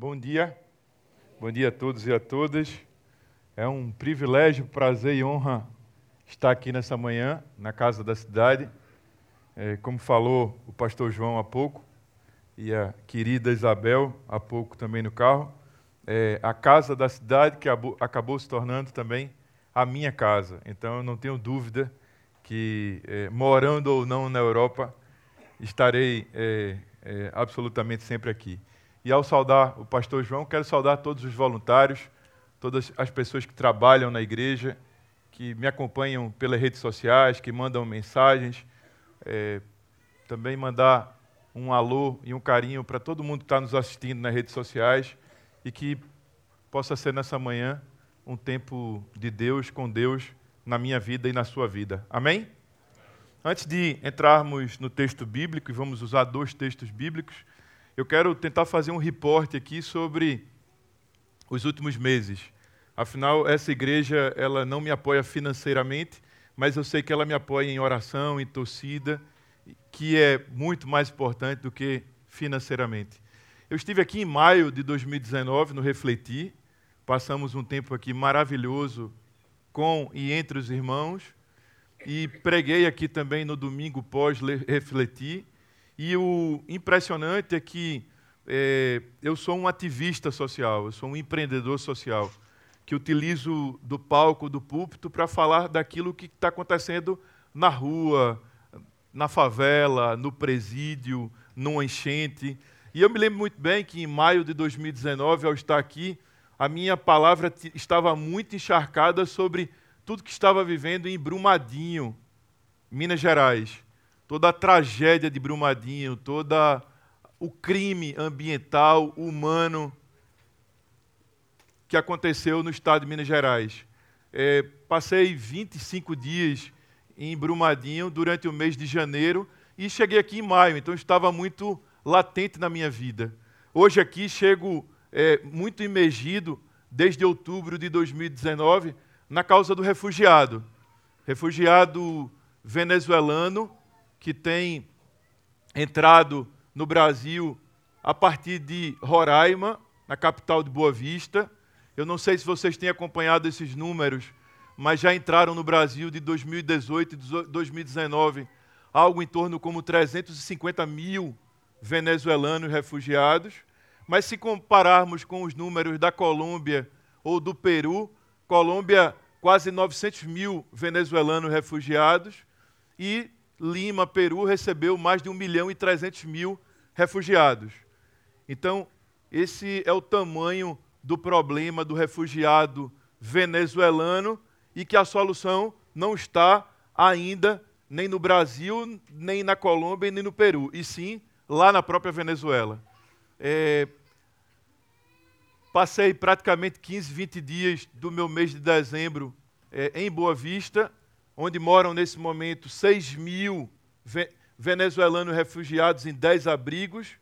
Bom dia. Bom dia a todos e a todas. É um privilégio, prazer e honra estar aqui nessa manhã, na Casa da Cidade. É, como falou o pastor João há pouco, e a querida Isabel há pouco também no carro, é a Casa da Cidade que acabou se tornando também a minha casa. Então eu não tenho dúvida que, é, morando ou não na Europa, estarei é, é, absolutamente sempre aqui. E ao saudar o pastor João, quero saudar todos os voluntários, todas as pessoas que trabalham na igreja, que me acompanham pelas redes sociais, que mandam mensagens. É, também mandar um alô e um carinho para todo mundo que está nos assistindo nas redes sociais e que possa ser nessa manhã um tempo de Deus com Deus na minha vida e na sua vida. Amém? Antes de entrarmos no texto bíblico, e vamos usar dois textos bíblicos, eu quero tentar fazer um reporte aqui sobre os últimos meses. Afinal, essa igreja ela não me apoia financeiramente, mas eu sei que ela me apoia em oração, em torcida, que é muito mais importante do que financeiramente. Eu estive aqui em maio de 2019 no Refletir, passamos um tempo aqui maravilhoso com e entre os irmãos, e preguei aqui também no domingo pós-refletir, e o impressionante é que é, eu sou um ativista social, eu sou um empreendedor social, que utilizo do palco, do púlpito, para falar daquilo que está acontecendo na rua, na favela, no presídio, numa enchente. E eu me lembro muito bem que em maio de 2019, ao estar aqui, a minha palavra estava muito encharcada sobre tudo que estava vivendo em Brumadinho, Minas Gerais toda a tragédia de Brumadinho, toda o crime ambiental, humano que aconteceu no estado de Minas Gerais. É, passei 25 dias em Brumadinho durante o mês de janeiro e cheguei aqui em maio, então estava muito latente na minha vida. Hoje aqui chego é, muito imergido desde outubro de 2019 na causa do refugiado. Refugiado venezuelano que tem entrado no Brasil a partir de Roraima, na capital de Boa Vista. Eu não sei se vocês têm acompanhado esses números, mas já entraram no Brasil de 2018 e 2019 algo em torno como 350 mil venezuelanos refugiados. Mas se compararmos com os números da Colômbia ou do Peru, Colômbia, quase 900 mil venezuelanos refugiados e Lima, Peru, recebeu mais de 1 milhão e 300 mil refugiados. Então, esse é o tamanho do problema do refugiado venezuelano e que a solução não está ainda nem no Brasil, nem na Colômbia, nem no Peru, e sim lá na própria Venezuela. É, passei praticamente 15, 20 dias do meu mês de dezembro é, em Boa Vista onde moram nesse momento 6 mil venezuelanos refugiados em 10 abrigos.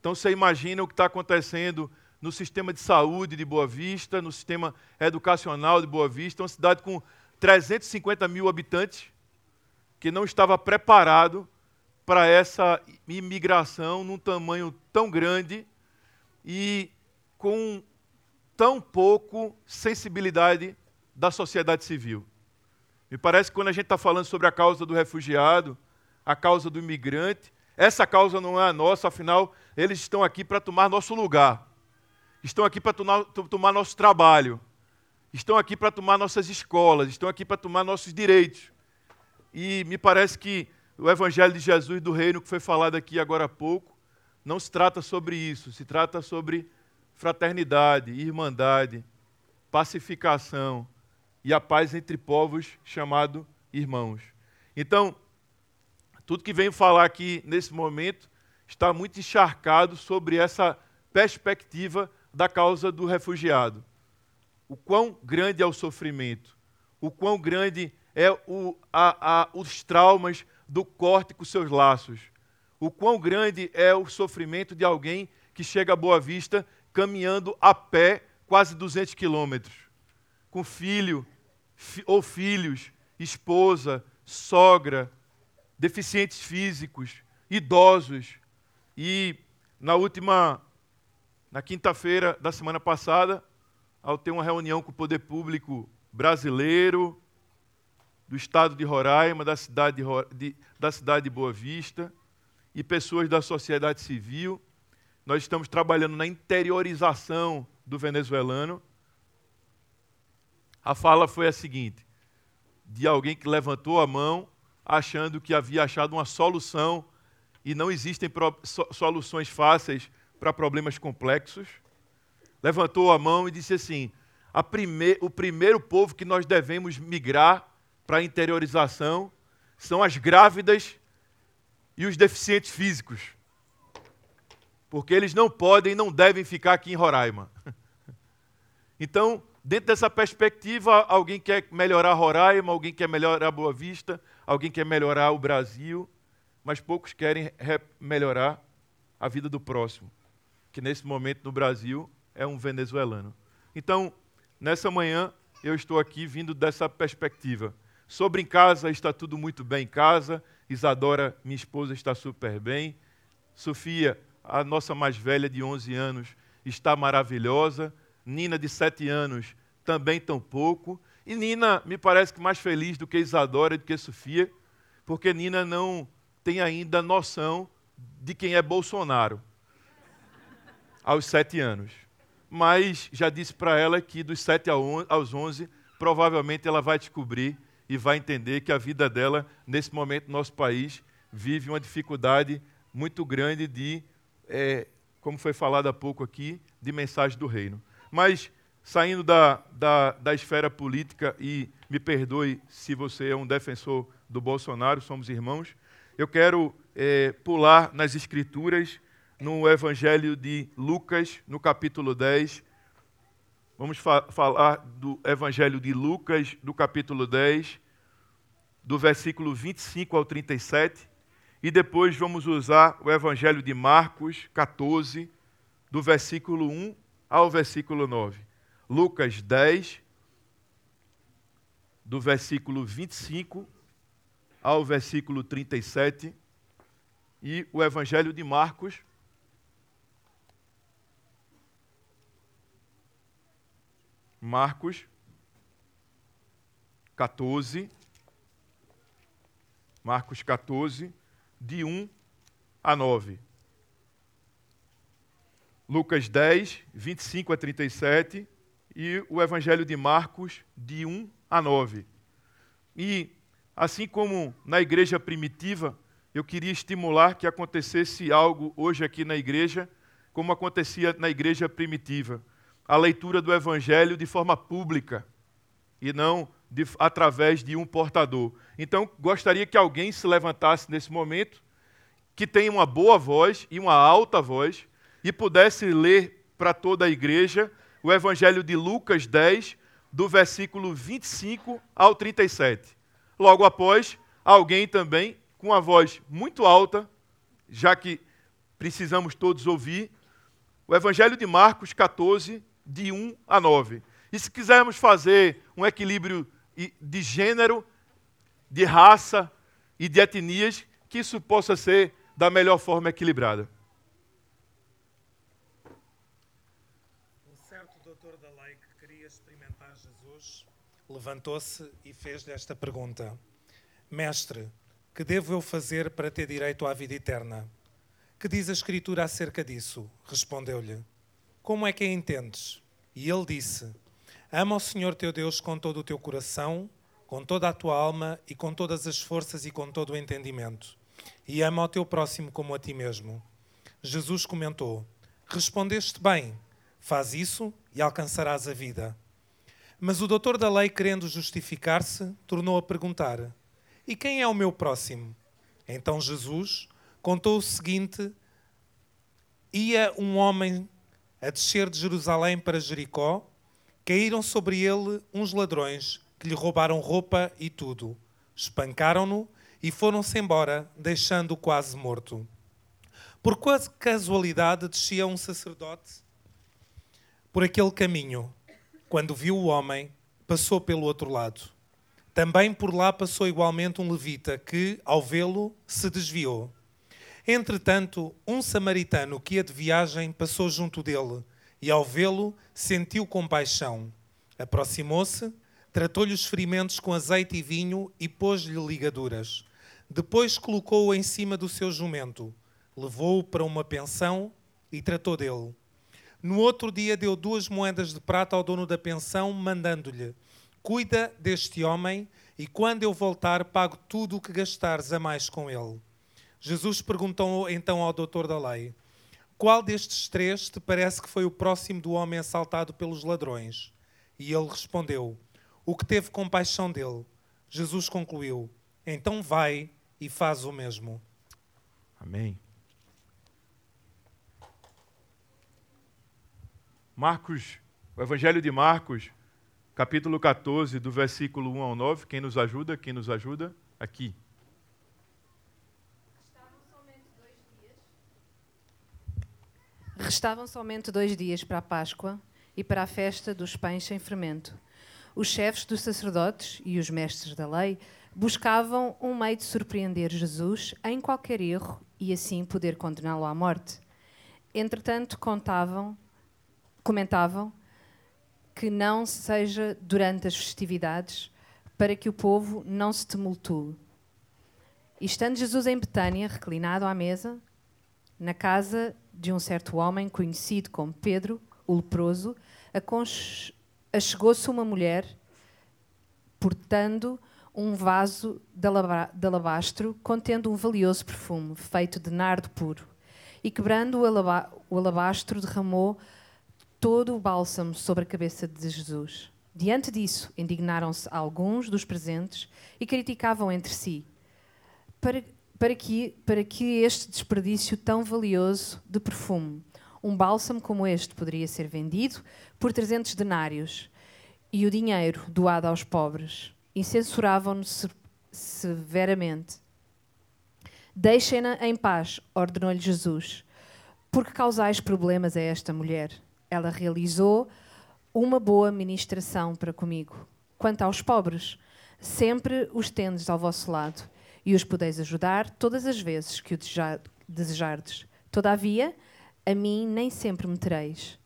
Então você imagina o que está acontecendo no sistema de saúde de Boa Vista, no sistema educacional de Boa Vista, uma cidade com 350 mil habitantes, que não estava preparado para essa imigração num tamanho tão grande e com tão pouco sensibilidade da sociedade civil. Me parece que quando a gente está falando sobre a causa do refugiado, a causa do imigrante, essa causa não é a nossa, afinal, eles estão aqui para tomar nosso lugar, estão aqui para tomar nosso trabalho, estão aqui para tomar nossas escolas, estão aqui para tomar nossos direitos. E me parece que o Evangelho de Jesus do Reino, que foi falado aqui agora há pouco, não se trata sobre isso, se trata sobre fraternidade, irmandade, pacificação e a paz entre povos, chamado irmãos. Então, tudo que venho falar aqui nesse momento está muito encharcado sobre essa perspectiva da causa do refugiado. O quão grande é o sofrimento, o quão grande é o, a, a, os traumas do corte com seus laços, o quão grande é o sofrimento de alguém que chega a Boa Vista caminhando a pé quase 200 quilômetros com filho ou filhos, esposa, sogra, deficientes físicos, idosos. E na última na quinta-feira da semana passada, ao ter uma reunião com o poder público brasileiro, do estado de Roraima, da cidade de, de, da cidade de Boa Vista, e pessoas da sociedade civil. Nós estamos trabalhando na interiorização do venezuelano. A fala foi a seguinte: de alguém que levantou a mão achando que havia achado uma solução e não existem soluções fáceis para problemas complexos. Levantou a mão e disse assim: prime o primeiro povo que nós devemos migrar para a interiorização são as grávidas e os deficientes físicos. Porque eles não podem e não devem ficar aqui em Roraima. Então, dentro dessa perspectiva, alguém quer melhorar Roraima, alguém quer melhorar Boa Vista, alguém quer melhorar o Brasil, mas poucos querem melhorar a vida do próximo, que nesse momento no Brasil é um venezuelano. Então, nessa manhã, eu estou aqui vindo dessa perspectiva. Sobre em casa, está tudo muito bem em casa. Isadora, minha esposa, está super bem. Sofia, a nossa mais velha de 11 anos, está maravilhosa. Nina, de 7 anos, também tão pouco. E Nina me parece que mais feliz do que Isadora e do que Sofia, porque Nina não tem ainda noção de quem é Bolsonaro aos sete anos. Mas já disse para ela que dos sete aos onze, provavelmente ela vai descobrir e vai entender que a vida dela, nesse momento no nosso país, vive uma dificuldade muito grande de, é, como foi falado há pouco aqui, de mensagem do reino. Mas, saindo da, da, da esfera política, e me perdoe se você é um defensor do Bolsonaro, somos irmãos, eu quero é, pular nas Escrituras, no Evangelho de Lucas, no capítulo 10, Vamos fa falar do Evangelho de Lucas, do capítulo 10, do versículo 25 ao 37, e depois vamos usar o Evangelho de Marcos 14, do versículo 1 ao versículo 9. Lucas 10, do versículo 25 ao versículo 37, e o Evangelho de Marcos, Marcos 14, Marcos 14, de 1 a 9. Lucas 10, 25 a 37 e o Evangelho de Marcos, de 1 a 9. E, assim como na igreja primitiva, eu queria estimular que acontecesse algo hoje aqui na igreja, como acontecia na igreja primitiva a leitura do Evangelho de forma pública e não de, através de um portador. Então, gostaria que alguém se levantasse nesse momento, que tenha uma boa voz e uma alta voz, e pudesse ler para toda a igreja o Evangelho de Lucas 10, do versículo 25 ao 37. Logo após, alguém também com uma voz muito alta, já que precisamos todos ouvir, o Evangelho de Marcos 14, de 1 a 9. E se quisermos fazer um equilíbrio de gênero, de raça e de etnias, que isso possa ser da melhor forma equilibrada. Um certo doutor da lei que queria experimentar Jesus levantou-se e fez-lhe esta pergunta: Mestre, que devo eu fazer para ter direito à vida eterna? Que diz a Escritura acerca disso? Respondeu-lhe. Como é que a entendes? E ele disse: Ama o Senhor teu Deus com todo o teu coração, com toda a tua alma e com todas as forças e com todo o entendimento. E ama o teu próximo como a ti mesmo. Jesus comentou: Respondeste bem, faz isso e alcançarás a vida. Mas o doutor da lei, querendo justificar-se, tornou a perguntar: E quem é o meu próximo? Então Jesus contou o seguinte: Ia um homem a descer de Jerusalém para Jericó, caíram sobre ele uns ladrões que lhe roubaram roupa e tudo. Espancaram-no e foram-se embora, deixando-o quase morto. Por quase casualidade descia um sacerdote por aquele caminho. Quando viu o homem, passou pelo outro lado. Também por lá passou igualmente um levita que, ao vê-lo, se desviou. Entretanto, um samaritano que ia de viagem passou junto dele e, ao vê-lo, sentiu compaixão. Aproximou-se, tratou-lhe os ferimentos com azeite e vinho e pôs-lhe ligaduras. Depois colocou-o em cima do seu jumento, levou-o para uma pensão e tratou dele. No outro dia deu duas moedas de prata ao dono da pensão, mandando-lhe: Cuida deste homem, e quando eu voltar, pago tudo o que gastares a mais com ele. Jesus perguntou então ao doutor da lei: Qual destes três te parece que foi o próximo do homem assaltado pelos ladrões? E ele respondeu: O que teve compaixão dele. Jesus concluiu: Então vai e faz o mesmo. Amém. Marcos, o Evangelho de Marcos, capítulo 14, do versículo 1 ao 9. Quem nos ajuda? Quem nos ajuda? Aqui. Restavam somente dois dias para a Páscoa e para a festa dos pães sem fermento. Os chefes dos sacerdotes e os mestres da lei buscavam um meio de surpreender Jesus em qualquer erro e assim poder condená-lo à morte. Entretanto, contavam, comentavam que não seja durante as festividades para que o povo não se tumultue. E estando Jesus em Betânia, reclinado à mesa, na casa de um certo homem conhecido como Pedro, o leproso, achegou-se uma mulher portando um vaso de alabastro contendo um valioso perfume feito de nardo puro. E quebrando o alabastro, derramou todo o bálsamo sobre a cabeça de Jesus. Diante disso, indignaram-se alguns dos presentes e criticavam entre si. Para para que, para que este desperdício tão valioso de perfume? Um bálsamo como este poderia ser vendido por 300 denários e o dinheiro doado aos pobres. E censuravam-no severamente. Deixem-na em paz, ordenou-lhe Jesus, porque causais problemas a esta mulher. Ela realizou uma boa ministração para comigo. Quanto aos pobres, sempre os tendes ao vosso lado e os podeis ajudar todas as vezes que o desejardes. Todavia, a mim nem sempre me tereis.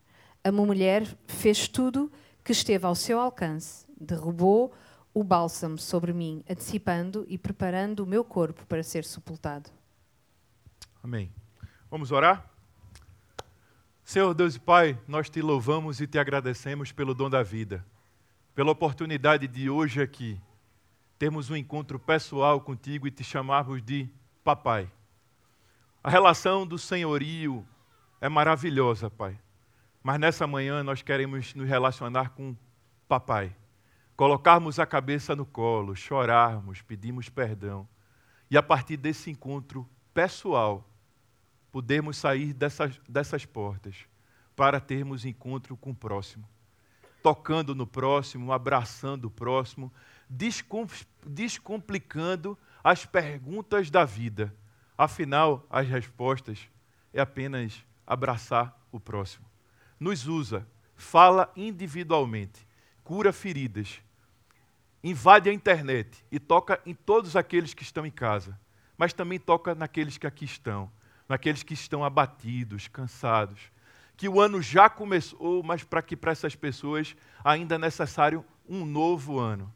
A minha mulher fez tudo que esteve ao seu alcance, derrubou o bálsamo sobre mim, antecipando e preparando o meu corpo para ser sepultado. Amém. Vamos orar? Senhor Deus e Pai, nós te louvamos e te agradecemos pelo dom da vida, pela oportunidade de hoje aqui termos um encontro pessoal contigo e te chamarmos de papai. A relação do senhorio é maravilhosa, Pai. Mas nessa manhã nós queremos nos relacionar com papai. Colocarmos a cabeça no colo, chorarmos, pedirmos perdão. E a partir desse encontro pessoal, podermos sair dessas, dessas portas para termos encontro com o próximo. Tocando no próximo, abraçando o próximo descomplicando as perguntas da vida. Afinal, as respostas é apenas abraçar o próximo. Nos usa, fala individualmente, cura feridas, invade a internet e toca em todos aqueles que estão em casa, mas também toca naqueles que aqui estão, naqueles que estão abatidos, cansados. Que o ano já começou, mas para que para essas pessoas ainda é necessário um novo ano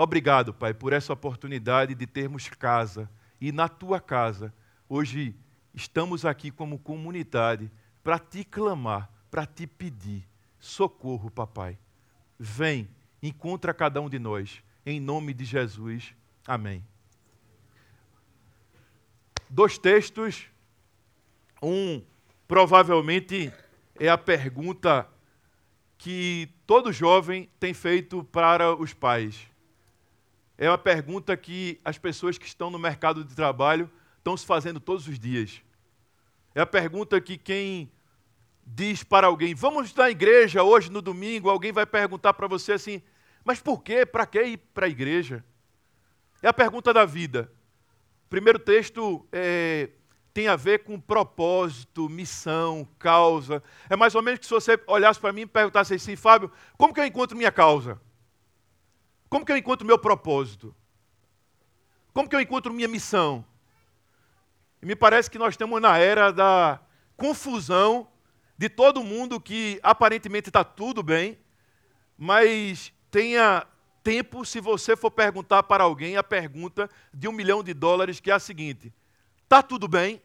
Obrigado, Pai, por essa oportunidade de termos casa. E na tua casa, hoje estamos aqui como comunidade para te clamar, para te pedir socorro, papai. Vem, encontra cada um de nós, em nome de Jesus. Amém. Dois textos. Um, provavelmente, é a pergunta que todo jovem tem feito para os pais é uma pergunta que as pessoas que estão no mercado de trabalho estão se fazendo todos os dias. É a pergunta que quem diz para alguém, vamos na igreja hoje no domingo, alguém vai perguntar para você assim, mas por quê? Para que ir para a igreja? É a pergunta da vida. Primeiro texto é, tem a ver com propósito, missão, causa. É mais ou menos que se você olhasse para mim e perguntasse assim, Fábio, como que eu encontro minha causa? Como que eu encontro meu propósito? Como que eu encontro minha missão? E me parece que nós estamos na era da confusão de todo mundo que aparentemente está tudo bem, mas tenha tempo se você for perguntar para alguém a pergunta de um milhão de dólares, que é a seguinte: está tudo bem?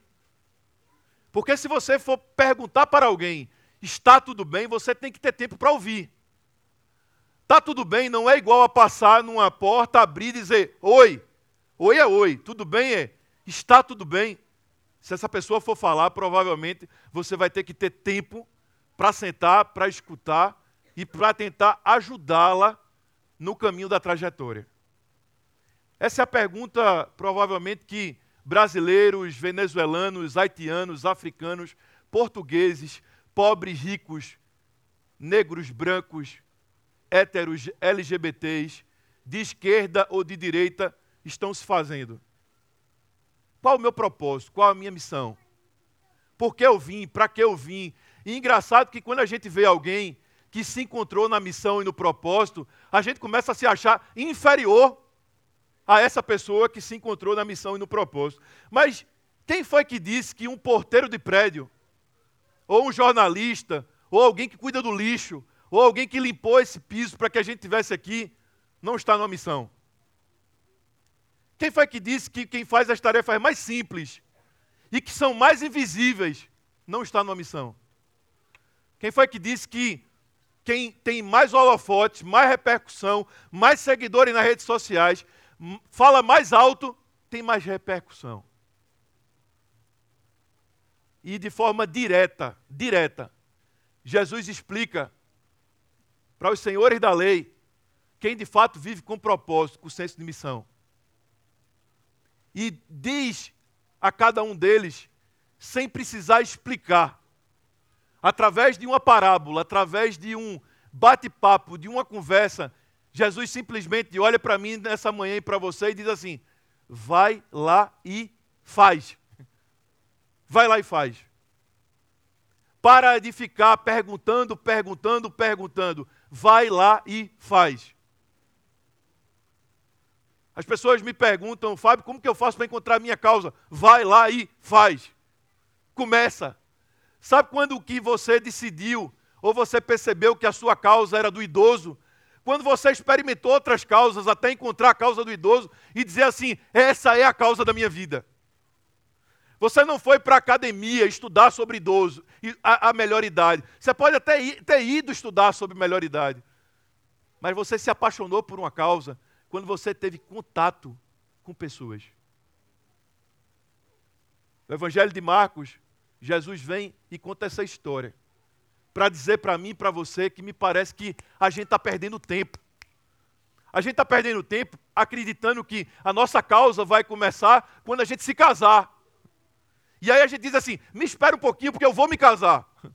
Porque se você for perguntar para alguém, está tudo bem, você tem que ter tempo para ouvir. Está tudo bem não é igual a passar numa porta, abrir e dizer oi. Oi é oi, tudo bem é está tudo bem. Se essa pessoa for falar, provavelmente você vai ter que ter tempo para sentar, para escutar e para tentar ajudá-la no caminho da trajetória. Essa é a pergunta, provavelmente, que brasileiros, venezuelanos, haitianos, africanos, portugueses, pobres, ricos, negros, brancos, héteros, LGBTs, de esquerda ou de direita, estão se fazendo. Qual o meu propósito? Qual a minha missão? Por que eu vim? Para que eu vim? E engraçado que quando a gente vê alguém que se encontrou na missão e no propósito, a gente começa a se achar inferior a essa pessoa que se encontrou na missão e no propósito. Mas quem foi que disse que um porteiro de prédio, ou um jornalista, ou alguém que cuida do lixo, ou alguém que limpou esse piso para que a gente tivesse aqui, não está numa missão? Quem foi que disse que quem faz as tarefas mais simples e que são mais invisíveis não está numa missão? Quem foi que disse que quem tem mais holofotes, mais repercussão, mais seguidores nas redes sociais, fala mais alto, tem mais repercussão? E de forma direta, direta, Jesus explica para os senhores da lei quem de fato vive com propósito, com senso de missão e diz a cada um deles, sem precisar explicar, através de uma parábola, através de um bate-papo, de uma conversa, Jesus simplesmente olha para mim nessa manhã e para você e diz assim: vai lá e faz. Vai lá e faz. Para de ficar perguntando, perguntando, perguntando. Vai lá e faz. As pessoas me perguntam, Fábio, como que eu faço para encontrar a minha causa? Vai lá e faz. Começa. Sabe quando que você decidiu ou você percebeu que a sua causa era do idoso? Quando você experimentou outras causas até encontrar a causa do idoso e dizer assim: essa é a causa da minha vida. Você não foi para a academia estudar sobre idoso, a, a melhor idade. Você pode até ir, ter ido estudar sobre melhor idade. Mas você se apaixonou por uma causa quando você teve contato com pessoas. No Evangelho de Marcos, Jesus vem e conta essa história para dizer para mim e para você que me parece que a gente está perdendo tempo. A gente está perdendo tempo acreditando que a nossa causa vai começar quando a gente se casar. E aí a gente diz assim: me espera um pouquinho porque eu vou me casar.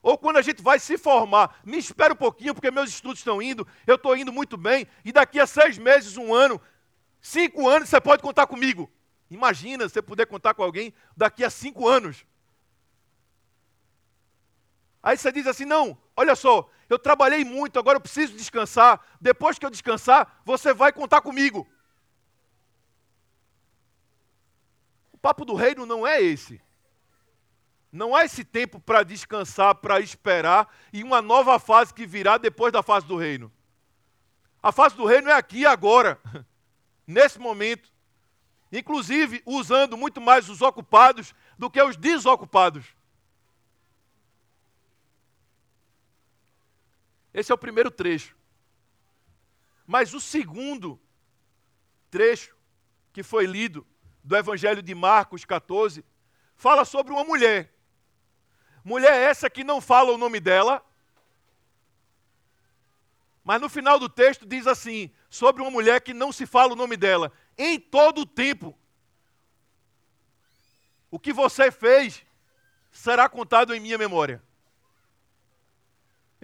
Ou quando a gente vai se formar, me espera um pouquinho, porque meus estudos estão indo, eu estou indo muito bem, e daqui a seis meses, um ano, cinco anos, você pode contar comigo. Imagina você poder contar com alguém daqui a cinco anos. Aí você diz assim: não, olha só, eu trabalhei muito, agora eu preciso descansar. Depois que eu descansar, você vai contar comigo. O papo do reino não é esse. Não há esse tempo para descansar, para esperar e uma nova fase que virá depois da fase do reino. A fase do reino é aqui e agora, nesse momento. Inclusive usando muito mais os ocupados do que os desocupados. Esse é o primeiro trecho. Mas o segundo trecho que foi lido do Evangelho de Marcos 14 fala sobre uma mulher Mulher essa que não fala o nome dela, mas no final do texto diz assim: sobre uma mulher que não se fala o nome dela. Em todo o tempo, o que você fez será contado em minha memória.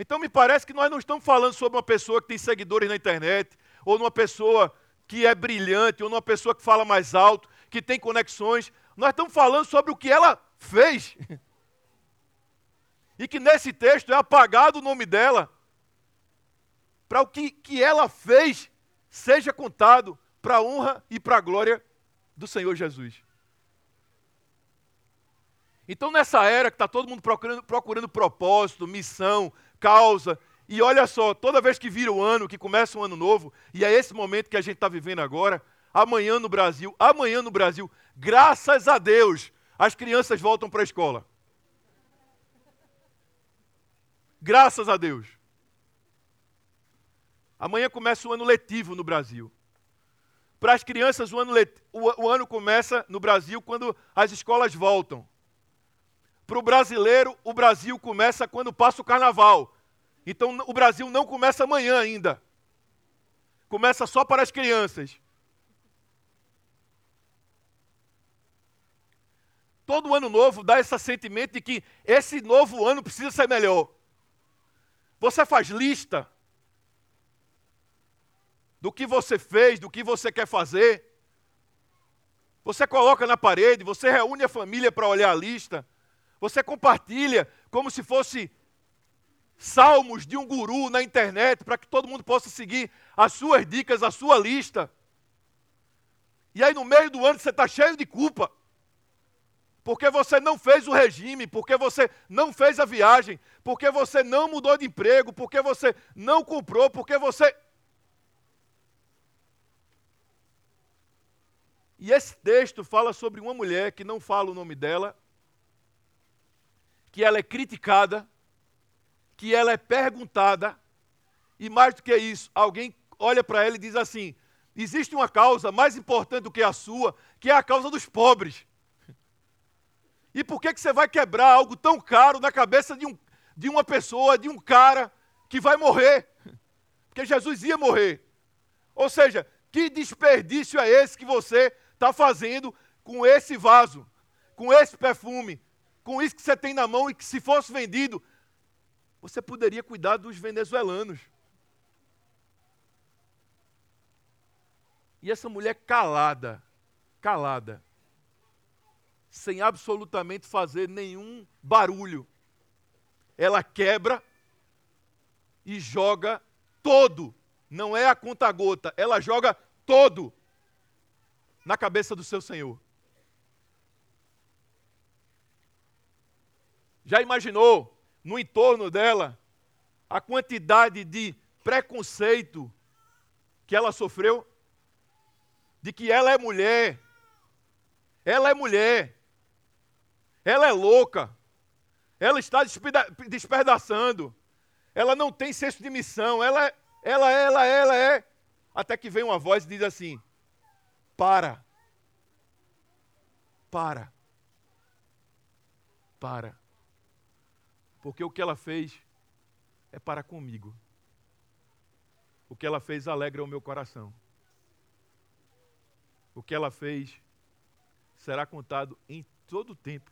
Então me parece que nós não estamos falando sobre uma pessoa que tem seguidores na internet, ou numa pessoa que é brilhante, ou numa pessoa que fala mais alto, que tem conexões. Nós estamos falando sobre o que ela fez. e que nesse texto é apagado o nome dela, para o que, que ela fez seja contado para a honra e para a glória do Senhor Jesus. Então, nessa era que está todo mundo procurando, procurando propósito, missão, causa, e olha só, toda vez que vira o ano, que começa um ano novo, e é esse momento que a gente está vivendo agora, amanhã no Brasil, amanhã no Brasil, graças a Deus, as crianças voltam para a escola. Graças a Deus. Amanhã começa o ano letivo no Brasil. Para as crianças, o ano, let... o ano começa no Brasil quando as escolas voltam. Para o brasileiro, o Brasil começa quando passa o carnaval. Então o Brasil não começa amanhã ainda. Começa só para as crianças. Todo ano novo dá esse sentimento de que esse novo ano precisa ser melhor. Você faz lista do que você fez, do que você quer fazer. Você coloca na parede, você reúne a família para olhar a lista. Você compartilha como se fosse salmos de um guru na internet para que todo mundo possa seguir as suas dicas, a sua lista. E aí no meio do ano você está cheio de culpa. Porque você não fez o regime, porque você não fez a viagem, porque você não mudou de emprego, porque você não comprou, porque você. E esse texto fala sobre uma mulher que não fala o nome dela, que ela é criticada, que ela é perguntada, e mais do que isso, alguém olha para ela e diz assim: existe uma causa mais importante do que a sua, que é a causa dos pobres. E por que, que você vai quebrar algo tão caro na cabeça de, um, de uma pessoa, de um cara que vai morrer? Porque Jesus ia morrer. Ou seja, que desperdício é esse que você está fazendo com esse vaso, com esse perfume, com isso que você tem na mão e que se fosse vendido, você poderia cuidar dos venezuelanos. E essa mulher calada, calada, sem absolutamente fazer nenhum barulho, ela quebra e joga todo, não é a conta-gota, ela joga todo na cabeça do seu Senhor. Já imaginou no entorno dela a quantidade de preconceito que ela sofreu? De que ela é mulher, ela é mulher, ela é louca, ela está despedaçando, ela não tem senso de missão, ela é, ela é, ela é, ela é. Até que vem uma voz e diz assim: para. Para. Para. Porque o que ela fez é para comigo. O que ela fez alegra o meu coração. O que ela fez será contado em todo o tempo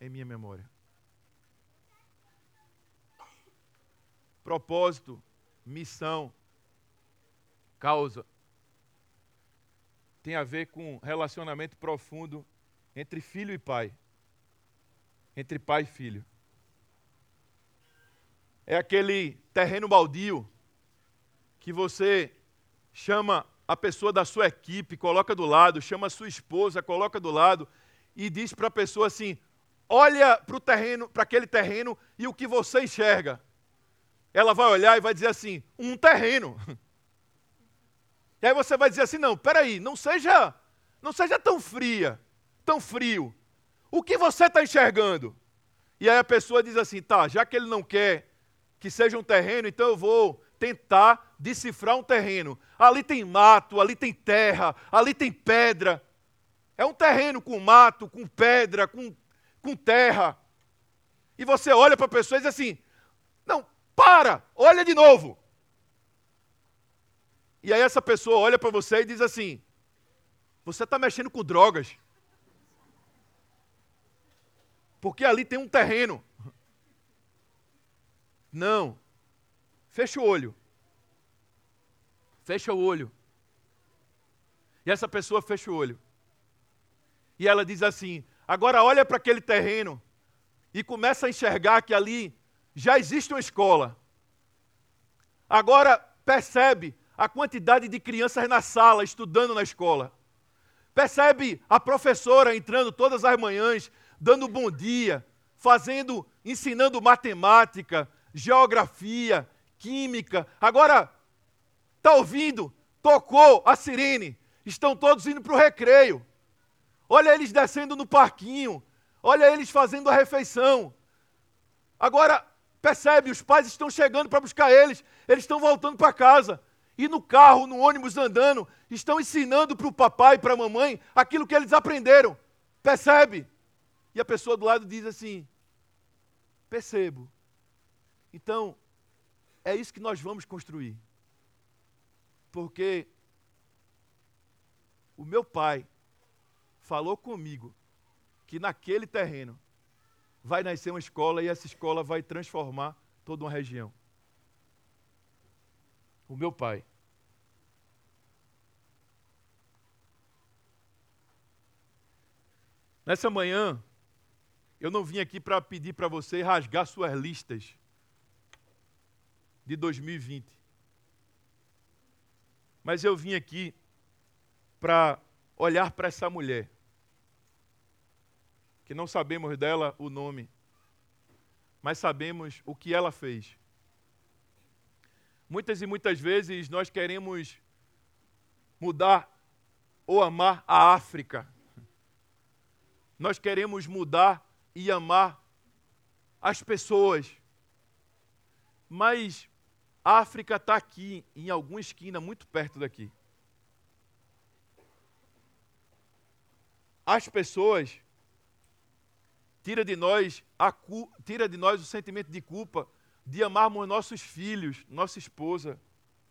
em minha memória. Propósito, missão, causa tem a ver com relacionamento profundo entre filho e pai. Entre pai e filho. É aquele terreno baldio que você chama a pessoa da sua equipe, coloca do lado, chama a sua esposa, coloca do lado e diz para a pessoa assim: olha para o terreno, para aquele terreno e o que você enxerga. Ela vai olhar e vai dizer assim: um terreno. E aí você vai dizer assim: não, peraí, não seja, não seja tão fria, tão frio. O que você está enxergando? E aí a pessoa diz assim: tá, já que ele não quer que seja um terreno, então eu vou tentar decifrar um terreno. Ali tem mato, ali tem terra, ali tem pedra. É um terreno com mato, com pedra, com, com terra. E você olha para a pessoa e diz assim: não, para, olha de novo. E aí essa pessoa olha para você e diz assim: Você está mexendo com drogas. Porque ali tem um terreno. Não. Fecha o olho. Fecha o olho. E essa pessoa fecha o olho. E ela diz assim: Agora olha para aquele terreno e começa a enxergar que ali já existe uma escola. Agora percebe a quantidade de crianças na sala estudando na escola. Percebe a professora entrando todas as manhãs, dando bom dia, fazendo, ensinando matemática, geografia, química. Agora, está ouvindo? Tocou a sirene. Estão todos indo para o recreio. Olha eles descendo no parquinho. Olha eles fazendo a refeição. Agora, percebe, os pais estão chegando para buscar eles. Eles estão voltando para casa. E no carro, no ônibus andando, estão ensinando para o papai e para a mamãe aquilo que eles aprenderam. Percebe? E a pessoa do lado diz assim: Percebo. Então, é isso que nós vamos construir. Porque o meu pai falou comigo que naquele terreno vai nascer uma escola e essa escola vai transformar toda uma região. O meu pai. Nessa manhã, eu não vim aqui para pedir para você rasgar suas listas de 2020. Mas eu vim aqui para olhar para essa mulher, que não sabemos dela o nome, mas sabemos o que ela fez. Muitas e muitas vezes nós queremos mudar ou amar a África. Nós queremos mudar e amar as pessoas. Mas a África está aqui, em alguma esquina, muito perto daqui. As pessoas tira de nós a tira de nós o sentimento de culpa de amarmos nossos filhos, nossa esposa,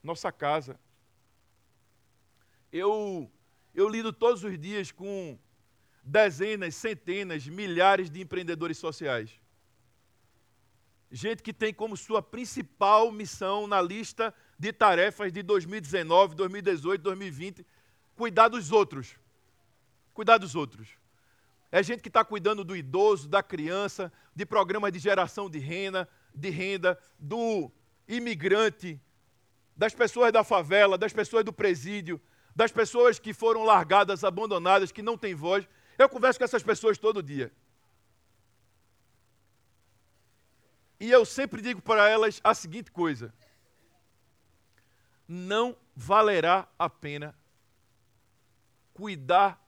nossa casa. Eu eu lido todos os dias com dezenas, centenas, milhares de empreendedores sociais. Gente que tem como sua principal missão na lista de tarefas de 2019, 2018, 2020, cuidar dos outros. Cuidar dos outros. É gente que está cuidando do idoso, da criança, de programas de geração de renda, de renda, do imigrante, das pessoas da favela, das pessoas do presídio, das pessoas que foram largadas, abandonadas, que não têm voz. Eu converso com essas pessoas todo dia. E eu sempre digo para elas a seguinte coisa: não valerá a pena cuidar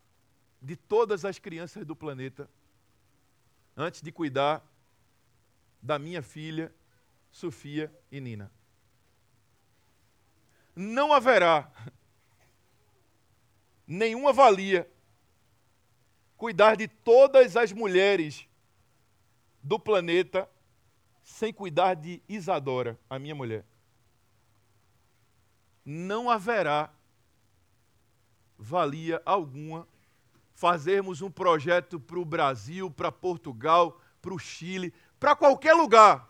de todas as crianças do planeta antes de cuidar da minha filha, Sofia e Nina. Não haverá nenhuma valia cuidar de todas as mulheres do planeta sem cuidar de Isadora, a minha mulher. Não haverá valia alguma fazermos um projeto para o Brasil, para Portugal, para o Chile, para qualquer lugar,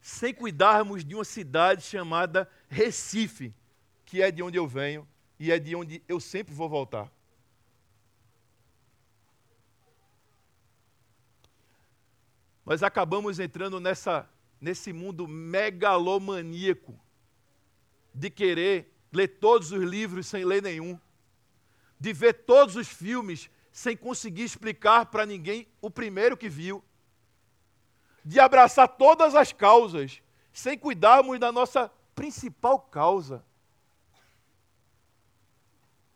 sem cuidarmos de uma cidade chamada Recife, que é de onde eu venho e é de onde eu sempre vou voltar. Nós acabamos entrando nessa, nesse mundo megalomaníaco de querer ler todos os livros sem ler nenhum, de ver todos os filmes sem conseguir explicar para ninguém o primeiro que viu, de abraçar todas as causas sem cuidarmos da nossa principal causa,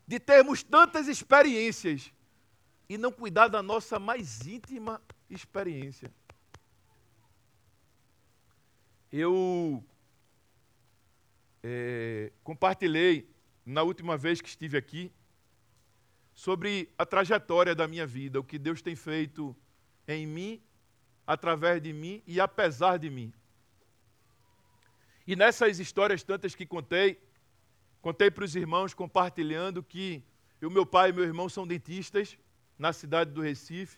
de termos tantas experiências e não cuidar da nossa mais íntima experiência. Eu é, compartilhei na última vez que estive aqui sobre a trajetória da minha vida, o que Deus tem feito em mim, através de mim e apesar de mim. E nessas histórias tantas que contei, contei para os irmãos compartilhando que o meu pai e meu irmão são dentistas na cidade do Recife.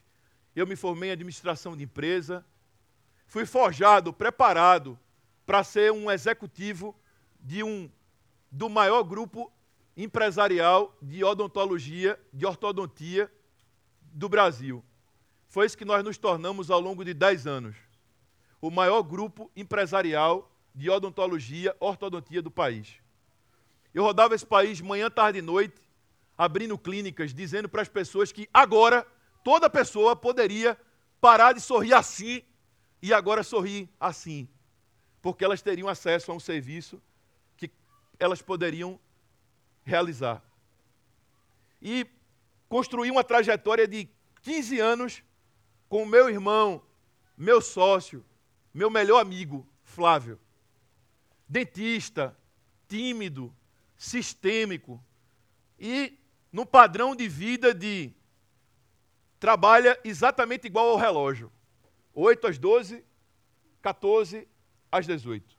Eu me formei em administração de empresa. Fui forjado, preparado para ser um executivo de um do maior grupo empresarial de odontologia, de ortodontia do Brasil. Foi isso que nós nos tornamos ao longo de 10 anos. O maior grupo empresarial de odontologia, ortodontia do país. Eu rodava esse país manhã, tarde e noite, abrindo clínicas, dizendo para as pessoas que agora toda pessoa poderia parar de sorrir assim e agora sorrir assim, porque elas teriam acesso a um serviço que elas poderiam realizar. E construí uma trajetória de 15 anos com meu irmão, meu sócio, meu melhor amigo, Flávio. Dentista, tímido, sistêmico e no padrão de vida de trabalha exatamente igual ao relógio. 8 às 12, 14 às 18.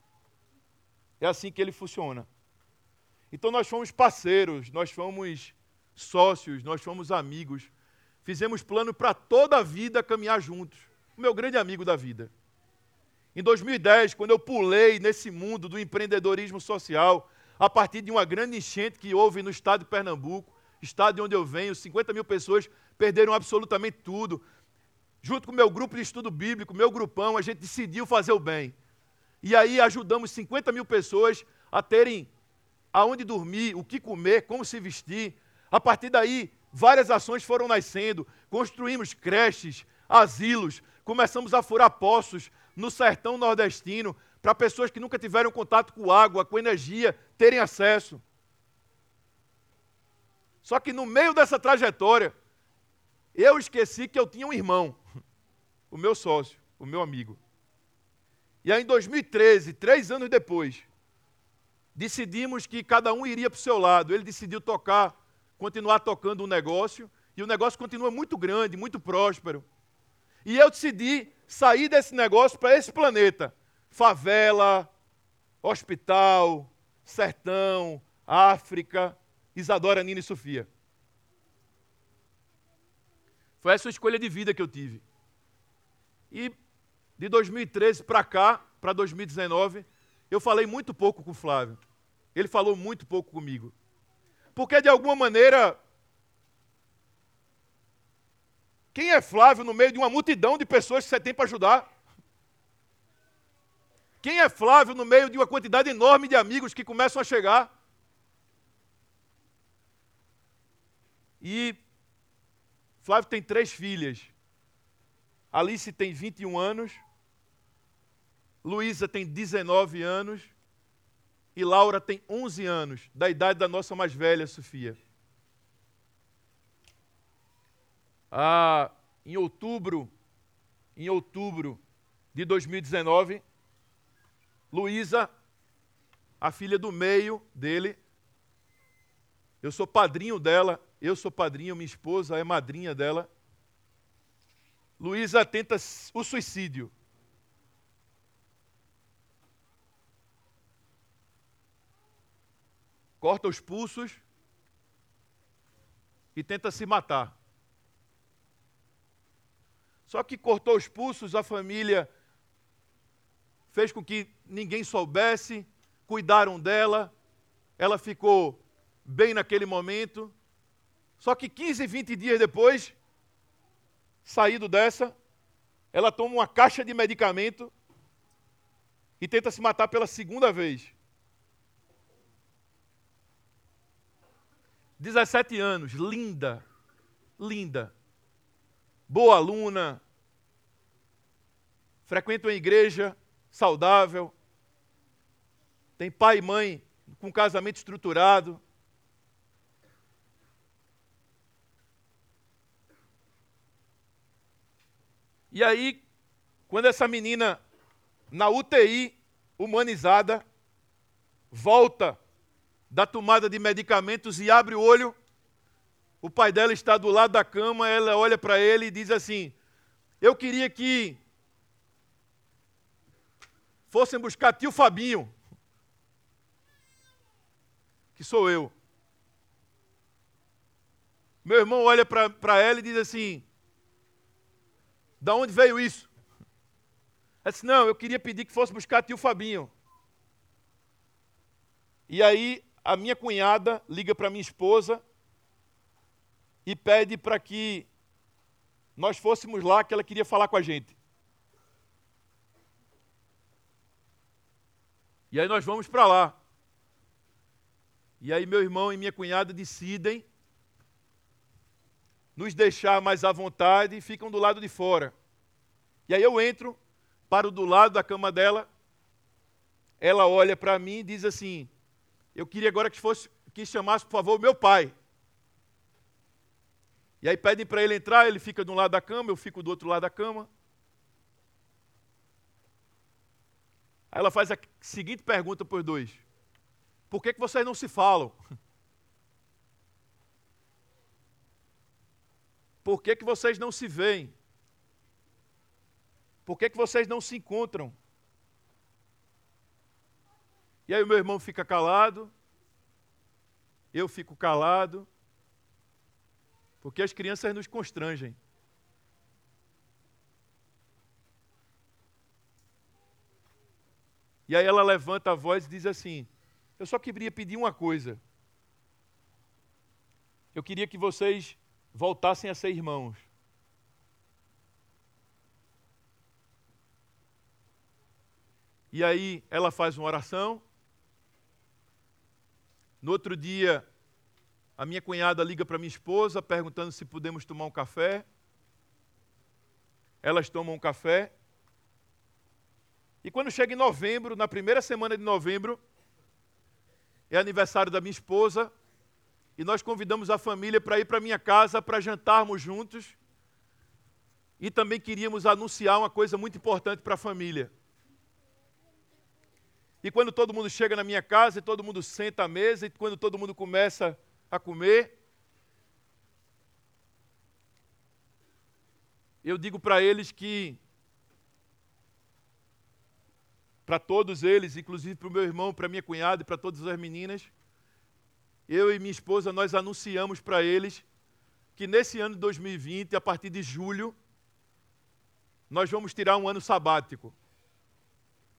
É assim que ele funciona. Então nós fomos parceiros, nós fomos sócios, nós fomos amigos. Fizemos plano para toda a vida caminhar juntos. O meu grande amigo da vida. Em 2010, quando eu pulei nesse mundo do empreendedorismo social, a partir de uma grande enchente que houve no estado de Pernambuco, estado de onde eu venho, 50 mil pessoas perderam absolutamente tudo. Junto com o meu grupo de estudo bíblico, meu grupão, a gente decidiu fazer o bem. E aí ajudamos 50 mil pessoas a terem aonde dormir, o que comer, como se vestir, a partir daí, várias ações foram nascendo. Construímos creches, asilos, começamos a furar poços no sertão nordestino para pessoas que nunca tiveram contato com água, com energia, terem acesso. Só que no meio dessa trajetória, eu esqueci que eu tinha um irmão, o meu sócio, o meu amigo. E aí, em 2013, três anos depois, decidimos que cada um iria para o seu lado. Ele decidiu tocar continuar tocando um negócio, e o negócio continua muito grande, muito próspero. E eu decidi sair desse negócio para esse planeta. Favela, hospital, sertão, África, Isadora, Nina e Sofia. Foi essa a escolha de vida que eu tive. E de 2013 para cá, para 2019, eu falei muito pouco com o Flávio. Ele falou muito pouco comigo. Porque, de alguma maneira, quem é Flávio no meio de uma multidão de pessoas que você tem para ajudar? Quem é Flávio no meio de uma quantidade enorme de amigos que começam a chegar? E Flávio tem três filhas. Alice tem 21 anos. Luísa tem 19 anos e Laura tem 11 anos, da idade da nossa mais velha, Sofia. Ah, em outubro, em outubro de 2019, Luísa, a filha do meio dele, eu sou padrinho dela, eu sou padrinho, minha esposa é madrinha dela. Luísa tenta o suicídio. Corta os pulsos e tenta se matar. Só que cortou os pulsos, a família fez com que ninguém soubesse, cuidaram dela, ela ficou bem naquele momento. Só que 15, 20 dias depois, saído dessa, ela toma uma caixa de medicamento e tenta se matar pela segunda vez. 17 anos, linda, linda, boa aluna, frequenta uma igreja saudável, tem pai e mãe com casamento estruturado. E aí, quando essa menina, na UTI, humanizada, volta da tomada de medicamentos e abre o olho. O pai dela está do lado da cama, ela olha para ele e diz assim: Eu queria que fossem buscar tio Fabinho, que sou eu. Meu irmão olha para ela e diz assim: Da onde veio isso? Ela disse: Não, eu queria pedir que fosse buscar tio Fabinho. E aí a minha cunhada liga para minha esposa e pede para que nós fôssemos lá, que ela queria falar com a gente. E aí nós vamos para lá. E aí meu irmão e minha cunhada decidem nos deixar mais à vontade, ficam do lado de fora. E aí eu entro, paro do lado da cama dela, ela olha para mim e diz assim: Eu queria agora que fosse que chamasse, por favor, meu pai. E aí pedem para ele entrar, ele fica de um lado da cama, eu fico do outro lado da cama. Aí ela faz a seguinte pergunta para os dois: Por que, que vocês não se falam? Por que, que vocês não se veem? Por que, que vocês não se encontram? E aí o meu irmão fica calado, eu fico calado, porque as crianças nos constrangem. E aí ela levanta a voz e diz assim: Eu só queria pedir uma coisa. Eu queria que vocês voltassem a ser irmãos. E aí ela faz uma oração. No outro dia, a minha cunhada liga para minha esposa perguntando se podemos tomar um café. Elas tomam um café. E quando chega em novembro, na primeira semana de novembro, é aniversário da minha esposa, e nós convidamos a família para ir para minha casa para jantarmos juntos. E também queríamos anunciar uma coisa muito importante para a família. E quando todo mundo chega na minha casa, e todo mundo senta à mesa, e quando todo mundo começa a comer, eu digo para eles que, para todos eles, inclusive para o meu irmão, para minha cunhada e para todas as meninas, eu e minha esposa, nós anunciamos para eles que nesse ano de 2020, a partir de julho, nós vamos tirar um ano sabático.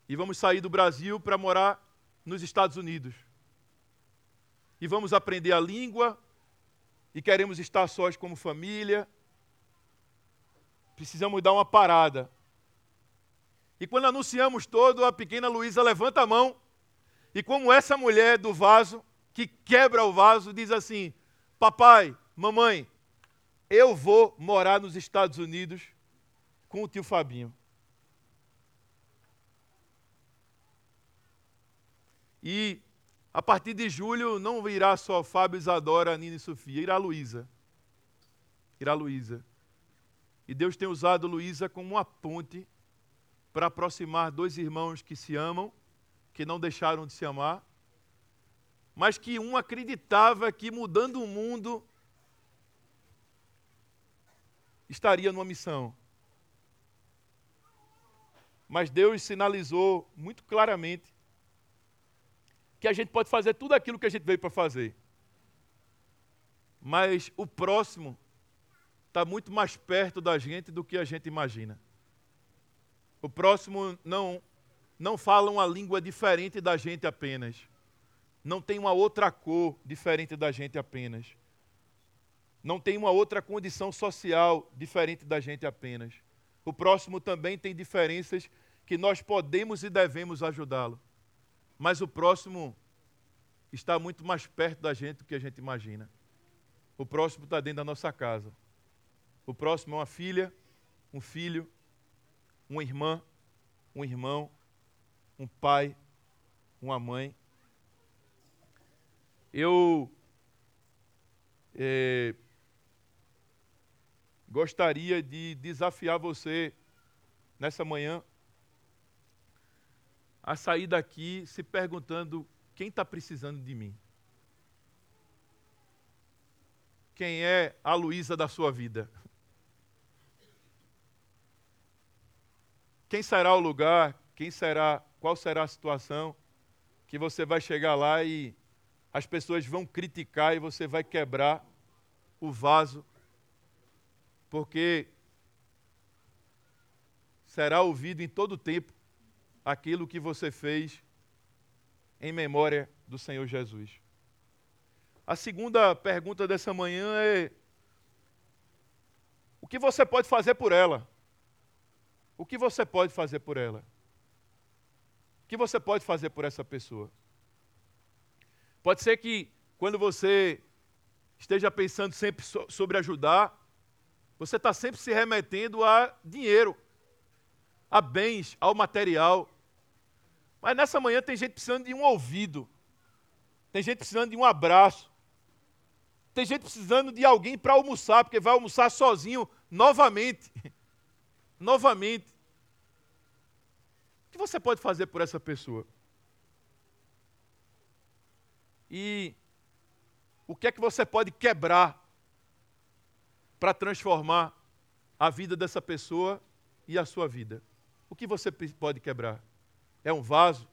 E vamos sair do Brasil para morar nos Estados Unidos. E vamos aprender a língua, e queremos estar sós como família. Precisamos dar uma parada. E quando anunciamos todo, a pequena Luísa levanta a mão, e como essa mulher do vaso, que quebra o vaso, diz assim: Papai, mamãe, eu vou morar nos Estados Unidos com o tio Fabinho. E a partir de julho não irá só Fábio, Isadora, Nina e Sofia, irá Luísa. Irá Luísa. E Deus tem usado Luísa como uma ponte para aproximar dois irmãos que se amam, que não deixaram de se amar, mas que um acreditava que mudando o mundo estaria numa missão. Mas Deus sinalizou muito claramente que a gente pode fazer tudo aquilo que a gente veio para fazer. Mas o próximo está muito mais perto da gente do que a gente imagina. O próximo não, não fala uma língua diferente da gente apenas não tem uma outra cor diferente da gente apenas. Não tem uma outra condição social diferente da gente apenas. O próximo também tem diferenças que nós podemos e devemos ajudá-lo. Mas o próximo está muito mais perto da gente do que a gente imagina. O próximo está dentro da nossa casa. O próximo é uma filha, um filho, uma irmã, um irmão, um pai, uma mãe eu é, gostaria de desafiar você nessa manhã a sair daqui se perguntando quem está precisando de mim. Quem é a Luísa da sua vida? Quem será o lugar? Quem será? Qual será a situação que você vai chegar lá e as pessoas vão criticar e você vai quebrar o vaso, porque será ouvido em todo tempo aquilo que você fez em memória do Senhor Jesus. A segunda pergunta dessa manhã é: o que você pode fazer por ela? O que você pode fazer por ela? O que você pode fazer por essa pessoa? Pode ser que quando você esteja pensando sempre so sobre ajudar, Você está sempre se remetendo a dinheiro, a bens, ao material. Mas nessa manhã tem gente precisando de um ouvido, tem gente precisando de um abraço, tem gente precisando de alguém para almoçar, porque vai almoçar sozinho novamente. novamente. O que você pode fazer por essa pessoa? E o que é que você pode quebrar para transformar a vida dessa pessoa e a sua vida? O que você pode quebrar? É um vaso?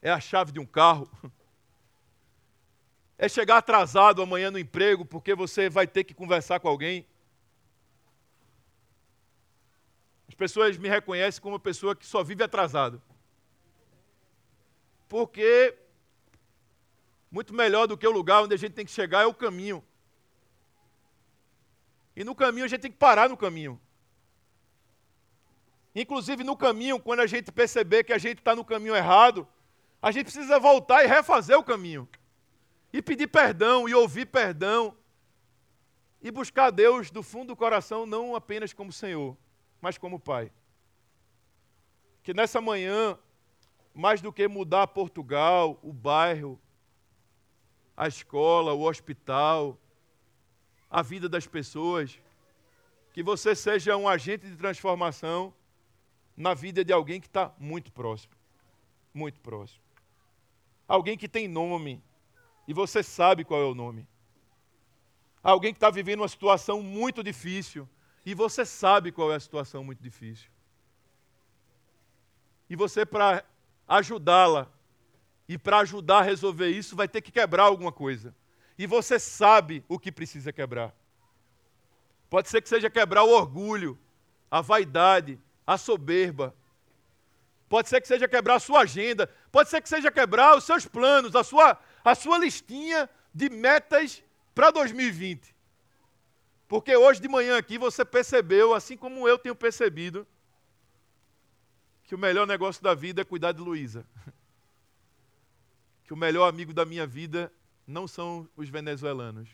É a chave de um carro? É chegar atrasado amanhã no emprego porque você vai ter que conversar com alguém? As pessoas me reconhecem como uma pessoa que só vive atrasado. Porque muito melhor do que o lugar onde a gente tem que chegar é o caminho. E no caminho a gente tem que parar no caminho. Inclusive no caminho, quando a gente perceber que a gente está no caminho errado, a gente precisa voltar e refazer o caminho. E pedir perdão, e ouvir perdão. E buscar Deus do fundo do coração, não apenas como Senhor, mas como Pai. Que nessa manhã, mais do que mudar Portugal, o bairro, a escola, o hospital, a vida das pessoas. Que você seja um agente de transformação na vida de alguém que está muito próximo. Muito próximo. Alguém que tem nome e você sabe qual é o nome. Alguém que está vivendo uma situação muito difícil e você sabe qual é a situação muito difícil. E você, para ajudá-la, e para ajudar a resolver isso, vai ter que quebrar alguma coisa. E você sabe o que precisa quebrar. Pode ser que seja quebrar o orgulho, a vaidade, a soberba. Pode ser que seja quebrar a sua agenda. Pode ser que seja quebrar os seus planos, a sua, a sua listinha de metas para 2020. Porque hoje de manhã aqui você percebeu, assim como eu tenho percebido, que o melhor negócio da vida é cuidar de Luísa que o melhor amigo da minha vida não são os venezuelanos,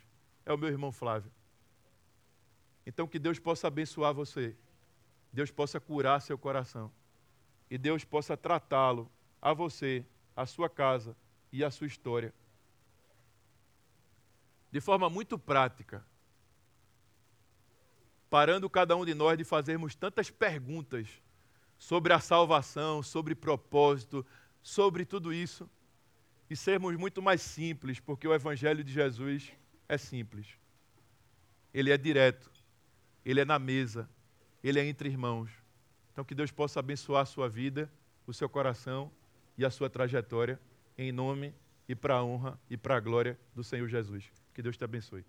é o meu irmão Flávio. Então que Deus possa abençoar você, Deus possa curar seu coração e Deus possa tratá-lo, a você, a sua casa e a sua história. De forma muito prática, parando cada um de nós de fazermos tantas perguntas sobre a salvação, sobre propósito, sobre tudo isso e sermos muito mais simples, porque o Evangelho de Jesus é simples. Ele é direto, ele é na mesa, ele é entre irmãos. Então, que Deus possa abençoar a sua vida, o seu coração e a sua trajetória, em nome e para a honra e para a glória do Senhor Jesus. Que Deus te abençoe.